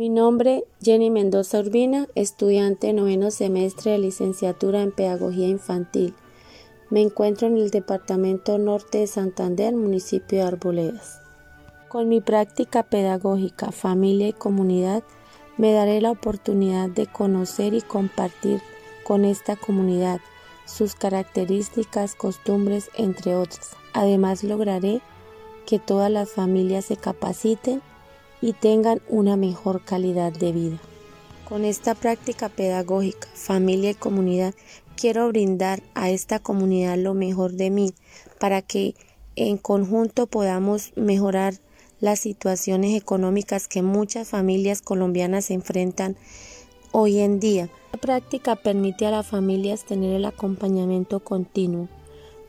Mi nombre, Jenny Mendoza Urbina, estudiante noveno semestre de licenciatura en Pedagogía Infantil. Me encuentro en el Departamento Norte de Santander, municipio de Arboledas. Con mi práctica pedagógica, familia y comunidad, me daré la oportunidad de conocer y compartir con esta comunidad sus características, costumbres, entre otras. Además, lograré que todas las familias se capaciten y tengan una mejor calidad de vida. Con esta práctica pedagógica, familia y comunidad, quiero brindar a esta comunidad lo mejor de mí para que en conjunto podamos mejorar las situaciones económicas que muchas familias colombianas enfrentan hoy en día. La práctica permite a las familias tener el acompañamiento continuo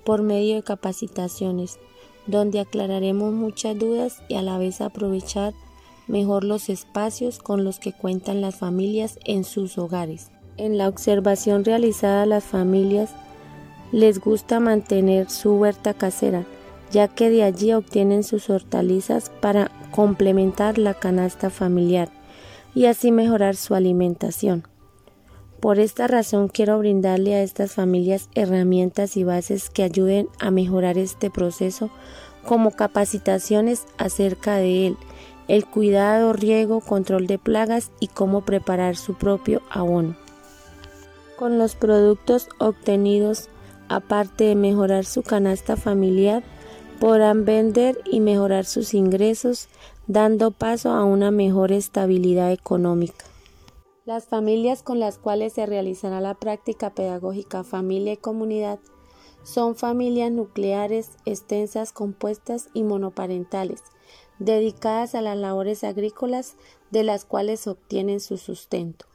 por medio de capacitaciones, donde aclararemos muchas dudas y a la vez aprovechar mejor los espacios con los que cuentan las familias en sus hogares. En la observación realizada las familias les gusta mantener su huerta casera, ya que de allí obtienen sus hortalizas para complementar la canasta familiar y así mejorar su alimentación. Por esta razón quiero brindarle a estas familias herramientas y bases que ayuden a mejorar este proceso como capacitaciones acerca de él el cuidado, riego, control de plagas y cómo preparar su propio abono. Con los productos obtenidos, aparte de mejorar su canasta familiar, podrán vender y mejorar sus ingresos, dando paso a una mejor estabilidad económica. Las familias con las cuales se realizará la práctica pedagógica familia y comunidad son familias nucleares, extensas, compuestas y monoparentales, dedicadas a las labores agrícolas de las cuales obtienen su sustento.